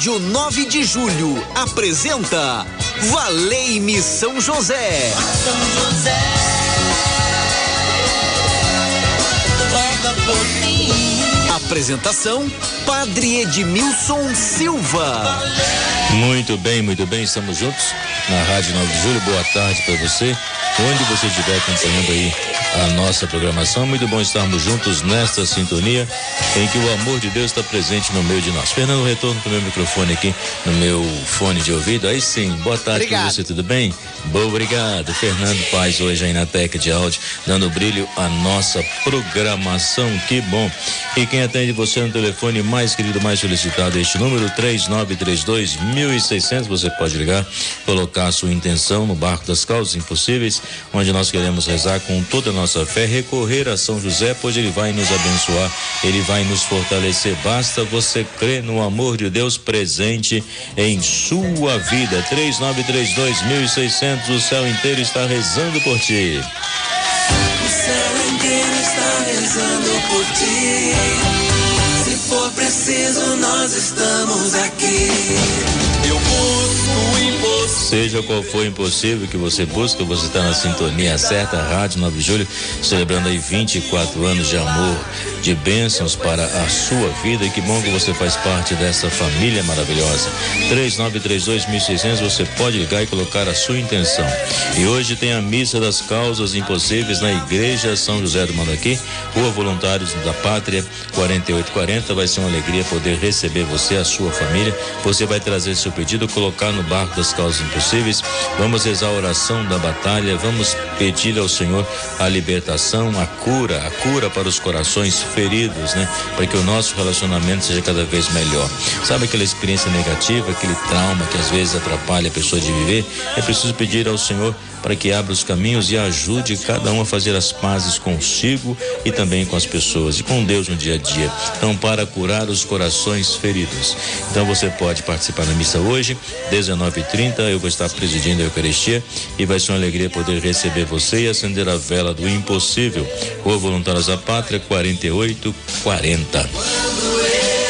Rádio 9 de Julho apresenta Valei-me São José. São José. Apresentação Padre Edmilson Silva. Muito bem, muito bem, estamos juntos na Rádio 9 de Julho. Boa tarde para você, onde você estiver acompanhando aí a nossa programação. Muito bom estarmos juntos nesta sintonia em que o amor de Deus está presente no meio de nós. Fernando, retorno para o meu microfone aqui, no meu fone de ouvido. Aí sim, boa tarde para você, tudo bem? Boa, obrigado. Fernando Paz hoje aí na Teca de áudio, dando brilho à nossa programação. Que bom. E quem atende você no telefone mais querido, mais solicitado, este número 3932 1600, você pode ligar, colocar a sua intenção no barco das causas impossíveis, onde nós queremos rezar com toda a nossa fé, recorrer a São José, pois ele vai nos abençoar, ele vai nos fortalecer. Basta você crer no amor de Deus presente em sua vida. 3932 1600, o céu inteiro está rezando por ti. O céu inteiro está rezando por ti. Se for preciso, nós estamos aqui. Eu busco Seja qual for impossível que você busca, você está na sintonia certa, Rádio 9 de Julho, celebrando aí 24 anos de amor, de bênçãos para a sua vida. E que bom que você faz parte dessa família maravilhosa. 3932-1600, você pode ligar e colocar a sua intenção. E hoje tem a missa das causas impossíveis na Igreja São José do Mandaqui, Rua Voluntários da Pátria, 4840. Vai ser uma alegria poder receber você, a sua família. Você vai trazer seu pedido, colocar no barco das causas impossíveis. Vamos rezar a oração da batalha, vamos pedir ao Senhor a libertação, a cura, a cura para os corações feridos, né? Para que o nosso relacionamento seja cada vez melhor. Sabe aquela experiência negativa, aquele trauma que às vezes atrapalha a pessoa de viver? É preciso pedir ao Senhor para que abra os caminhos e ajude cada um a fazer as pazes consigo e também com as pessoas e com Deus no dia a dia. Então, para curar os corações feridos. Então, você pode participar da missa hoje, 19h30. Eu vou estar presidindo a Eucaristia e vai ser uma alegria poder receber você e acender a vela do impossível. Rua Voluntários da Pátria, 4840.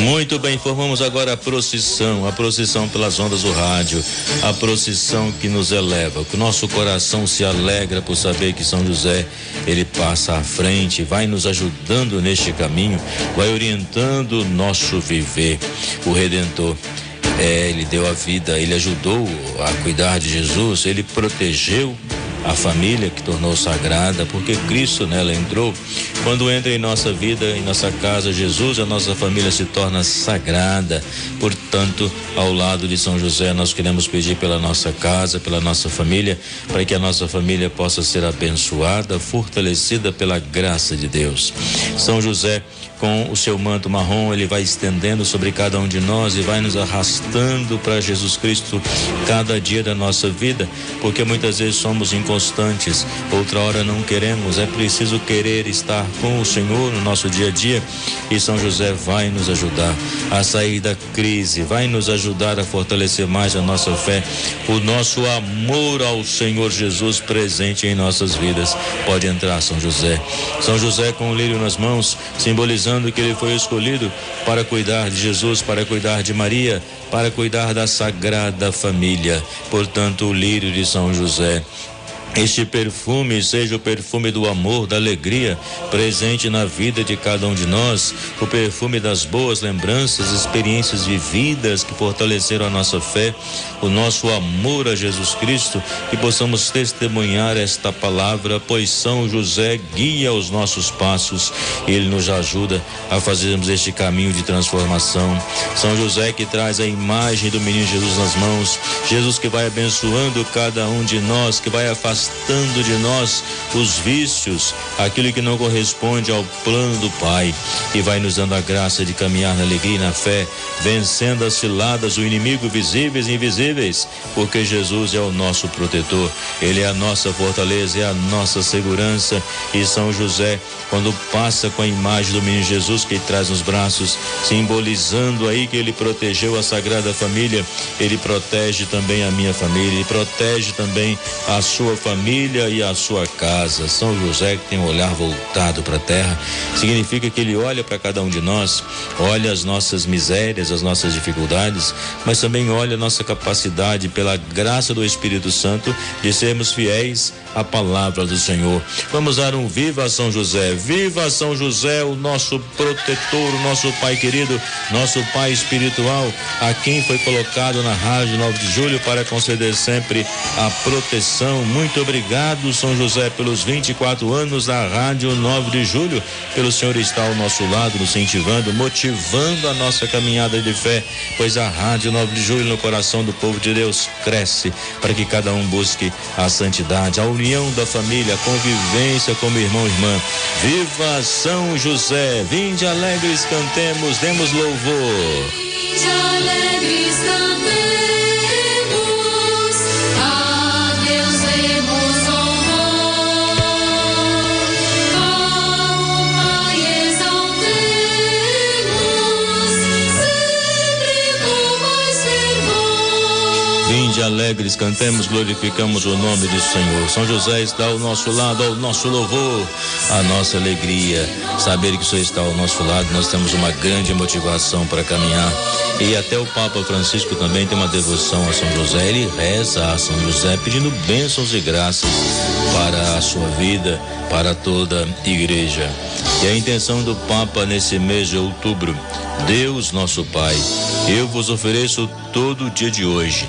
Muito bem, formamos agora a procissão, a procissão pelas ondas do rádio, a procissão que nos eleva, que o nosso coração se alegra por saber que São José, ele passa à frente, vai nos ajudando neste caminho, vai orientando o nosso viver. O Redentor, é, ele deu a vida, ele ajudou a cuidar de Jesus, ele protegeu a família que tornou sagrada, porque Cristo nela entrou. Quando entra em nossa vida, em nossa casa, Jesus, a nossa família se torna sagrada. Portanto, ao lado de São José, nós queremos pedir pela nossa casa, pela nossa família, para que a nossa família possa ser abençoada, fortalecida pela graça de Deus. São José, com o seu manto marrom, ele vai estendendo sobre cada um de nós e vai nos arrastando para Jesus Cristo cada dia da nossa vida, porque muitas vezes somos inconstantes, outra hora não queremos, é preciso querer estar com o Senhor no nosso dia a dia e São José vai nos ajudar a sair da crise, vai nos ajudar a fortalecer mais a nossa fé, o nosso amor ao Senhor Jesus presente em nossas vidas. Pode entrar, São José. São José com o lírio nas mãos, simbolizando que ele foi escolhido para cuidar de Jesus, para cuidar de Maria, para cuidar da sagrada família. Portanto, o lírio de São José este perfume seja o perfume do amor, da alegria presente na vida de cada um de nós, o perfume das boas lembranças, experiências vividas que fortaleceram a nossa fé, o nosso amor a Jesus Cristo, que possamos testemunhar esta palavra, pois São José guia os nossos passos, ele nos ajuda a fazermos este caminho de transformação. São José que traz a imagem do menino Jesus nas mãos, Jesus que vai abençoando cada um de nós, que vai afastando afastando de nós os vícios, aquilo que não corresponde ao plano do Pai, e vai nos dando a graça de caminhar na alegria e na fé, vencendo as ciladas do inimigo visíveis e invisíveis, porque Jesus é o nosso protetor, ele é a nossa fortaleza, é a nossa segurança, e São José, quando passa com a imagem do menino Jesus que traz nos braços, simbolizando aí que ele protegeu a Sagrada Família, ele protege também a minha família, ele protege também a sua família família e a sua casa. São José que tem um olhar voltado para a terra, significa que ele olha para cada um de nós, olha as nossas misérias, as nossas dificuldades, mas também olha a nossa capacidade, pela graça do Espírito Santo, de sermos fiéis à palavra do Senhor. Vamos dar um viva São José, viva São José, o nosso protetor, o nosso Pai querido, nosso Pai espiritual, a quem foi colocado na Rádio 9 de Julho para conceder sempre a proteção. Muito obrigado, São José, pelos 24 anos da Rádio 9 de Julho, pelo Senhor estar ao nosso lado, nos incentivando, motivando a nossa caminhada de fé, pois a Rádio 9 de Julho no coração do povo de Deus cresce para que cada um busque a santidade, a união da família, a convivência como irmão e irmã. Viva São José! Vinde alegres, cantemos, demos louvor. Vinde alegres, cantemos. Alegres, cantemos, glorificamos o nome do Senhor. São José está ao nosso lado, ao nosso louvor, a nossa alegria. Saber que o Senhor está ao nosso lado, nós temos uma grande motivação para caminhar. E até o Papa Francisco também tem uma devoção a São José. Ele reza a São José pedindo bênçãos e graças para a sua vida, para toda a igreja. E a intenção do Papa nesse mês de outubro, Deus nosso Pai, eu vos ofereço todo o dia de hoje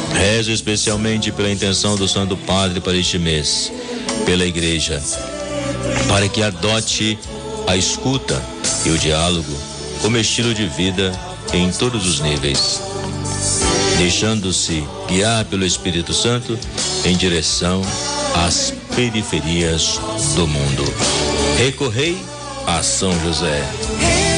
Rezo especialmente pela intenção do Santo Padre para este mês, pela Igreja, para que adote a escuta e o diálogo como estilo de vida em todos os níveis, deixando-se guiar pelo Espírito Santo em direção às periferias do mundo. Recorrei a São José.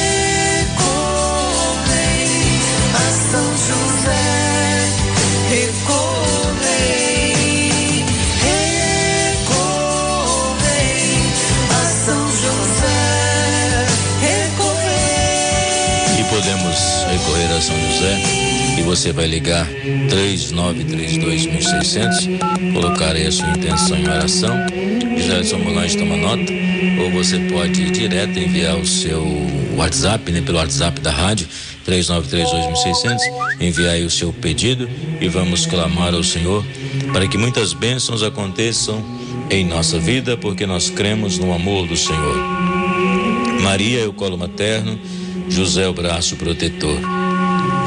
São José e você vai ligar 3932.600, colocar aí a sua intenção em oração. São Molange toma nota, ou você pode ir direto enviar o seu WhatsApp, né, pelo WhatsApp da rádio, 3932.600, enviar aí o seu pedido e vamos clamar ao Senhor para que muitas bênçãos aconteçam em nossa vida, porque nós cremos no amor do Senhor. Maria é o colo materno José, o braço protetor.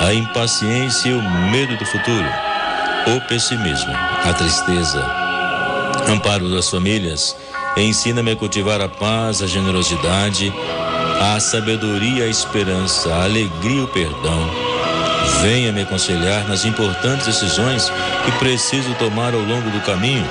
a impaciência e o medo do futuro, o pessimismo, a tristeza. Amparo das famílias, ensina-me a cultivar a paz, a generosidade, a sabedoria, a esperança, a alegria e o perdão. Venha me aconselhar nas importantes decisões que preciso tomar ao longo do caminho.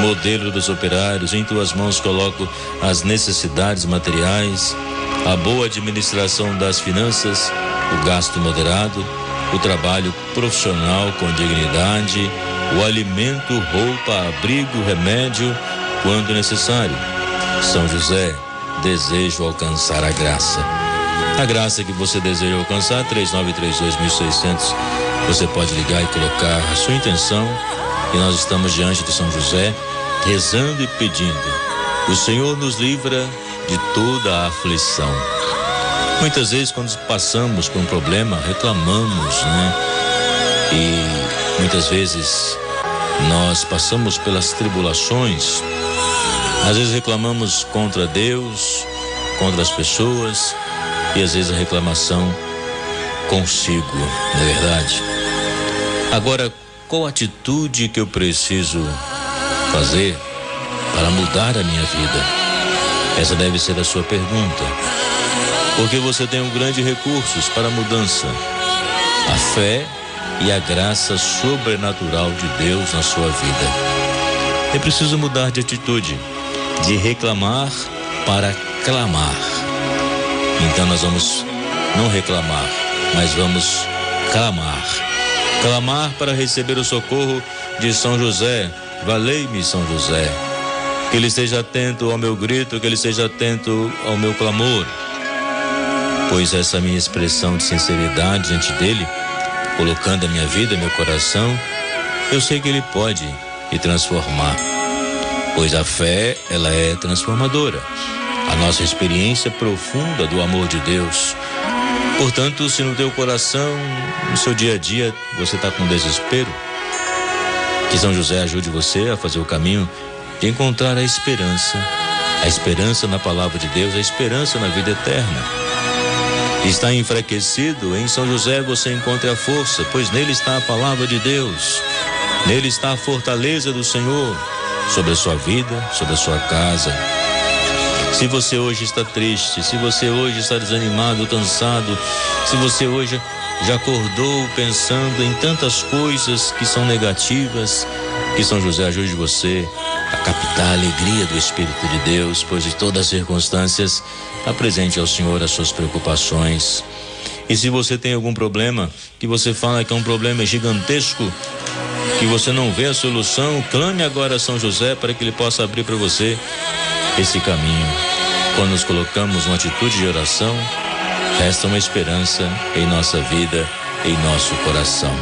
Modelo dos operários, em tuas mãos coloco as necessidades materiais, a boa administração das finanças, o gasto moderado, o trabalho profissional com dignidade, o alimento, roupa, abrigo, remédio, quando necessário. São José, desejo alcançar a graça. A graça que você deseja alcançar, 3932.600. Você pode ligar e colocar a sua intenção e nós estamos diante de São José, rezando e pedindo. O Senhor nos livra de toda a aflição. Muitas vezes, quando passamos por um problema, reclamamos, né? E muitas vezes nós passamos pelas tribulações Às vezes reclamamos contra Deus, contra as pessoas e às vezes a reclamação consigo, não é verdade? Agora, qual atitude que eu preciso fazer para mudar a minha vida? Essa deve ser a sua pergunta. Porque você tem um grande recursos para a mudança: a fé e a graça sobrenatural de Deus na sua vida. É preciso mudar de atitude, de reclamar para clamar. Então nós vamos não reclamar, mas vamos clamar. Clamar para receber o socorro de São José. Valei-me, São José. Que ele esteja atento ao meu grito, que ele esteja atento ao meu clamor. Pois essa minha expressão de sinceridade diante dele, colocando a minha vida, meu coração, eu sei que ele pode me transformar. Pois a fé, ela é transformadora a nossa experiência profunda do amor de Deus. Portanto, se no teu coração, no seu dia a dia, você está com desespero, que São José ajude você a fazer o caminho de encontrar a esperança, a esperança na palavra de Deus, a esperança na vida eterna. Está enfraquecido, em São José você encontra a força, pois nele está a palavra de Deus, nele está a fortaleza do Senhor sobre a sua vida, sobre a sua casa. Se você hoje está triste, se você hoje está desanimado, cansado, se você hoje já acordou pensando em tantas coisas que são negativas, que São José ajude você captar a alegria do Espírito de Deus, pois em todas as circunstâncias apresente ao Senhor as suas preocupações. E se você tem algum problema, que você fala que é um problema gigantesco, que você não vê a solução, clame agora a São José para que ele possa abrir para você esse caminho. Quando nos colocamos uma atitude de oração, resta uma esperança em nossa vida, em nosso coração.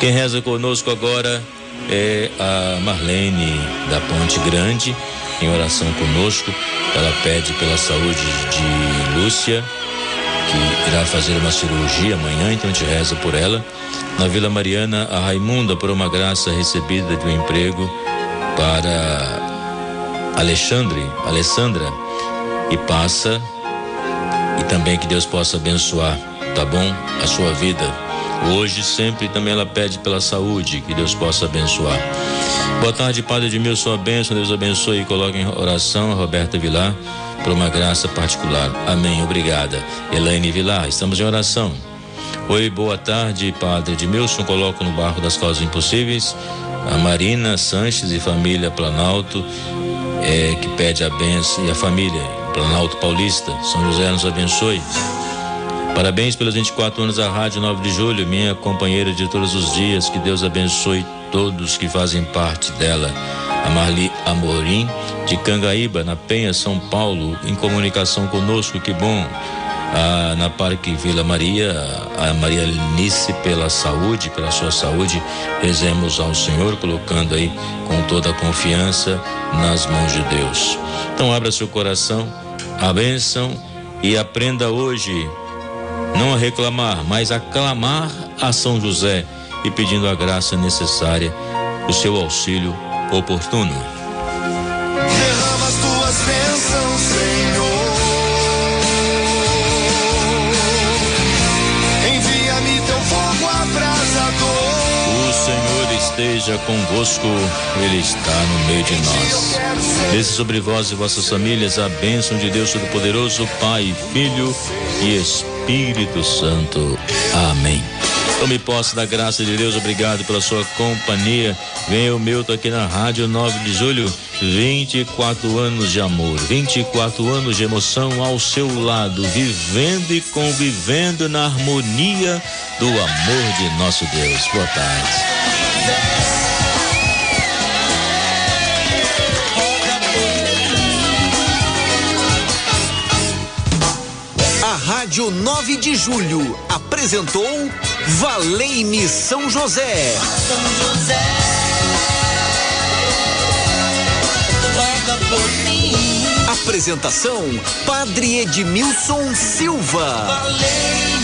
Quem reza conosco agora é a Marlene da Ponte Grande, em oração conosco. Ela pede pela saúde de Lúcia, que irá fazer uma cirurgia amanhã, então a gente reza por ela. Na Vila Mariana, a Raimunda, por uma graça recebida de um emprego para Alexandre, Alessandra, e passa e também que Deus possa abençoar, tá bom? A sua vida. Hoje, sempre também ela pede pela saúde, que Deus possa abençoar. Boa tarde, Padre Edmilson, a bênção, Deus abençoe e coloque em oração a Roberta Vilar por uma graça particular. Amém, obrigada. Elaine Vilar, estamos em oração. Oi, boa tarde, Padre Edmilson, coloco no barco das causas impossíveis a Marina Sanches e família Planalto, é, que pede a benção, e a família Planalto Paulista. São José nos abençoe. Parabéns pelos 24 anos da Rádio 9 de Julho, minha companheira de todos os dias. Que Deus abençoe todos que fazem parte dela. A Marli Amorim, de Cangaíba, na Penha, São Paulo, em comunicação conosco, que bom ah, na Parque Vila Maria, a Maria Nice pela saúde, pela sua saúde, rezemos ao Senhor, colocando aí com toda a confiança nas mãos de Deus. Então abra seu coração, a bênção e aprenda hoje não a reclamar, mas a clamar a São José e pedindo a graça necessária, o seu auxílio oportuno. Derrama as tuas bênçãos, Senhor. Envia-me teu fogo abrasador. O Senhor esteja convosco, Ele está no meio de nós. Desça sobre vós e vossas famílias a bênção de Deus Todo-Poderoso, Pai, Filho e Espírito Santo. Amém. Tome posse da graça de Deus, obrigado pela sua companhia. Venha o meu, tô aqui na Rádio 9 de Julho. 24 anos de amor, 24 anos de emoção ao seu lado, vivendo e convivendo na harmonia do amor de nosso Deus. Boa tarde. Rádio 9 de Julho apresentou Valei-me São José. São José. Apresentação: Padre Edmilson Silva. Valei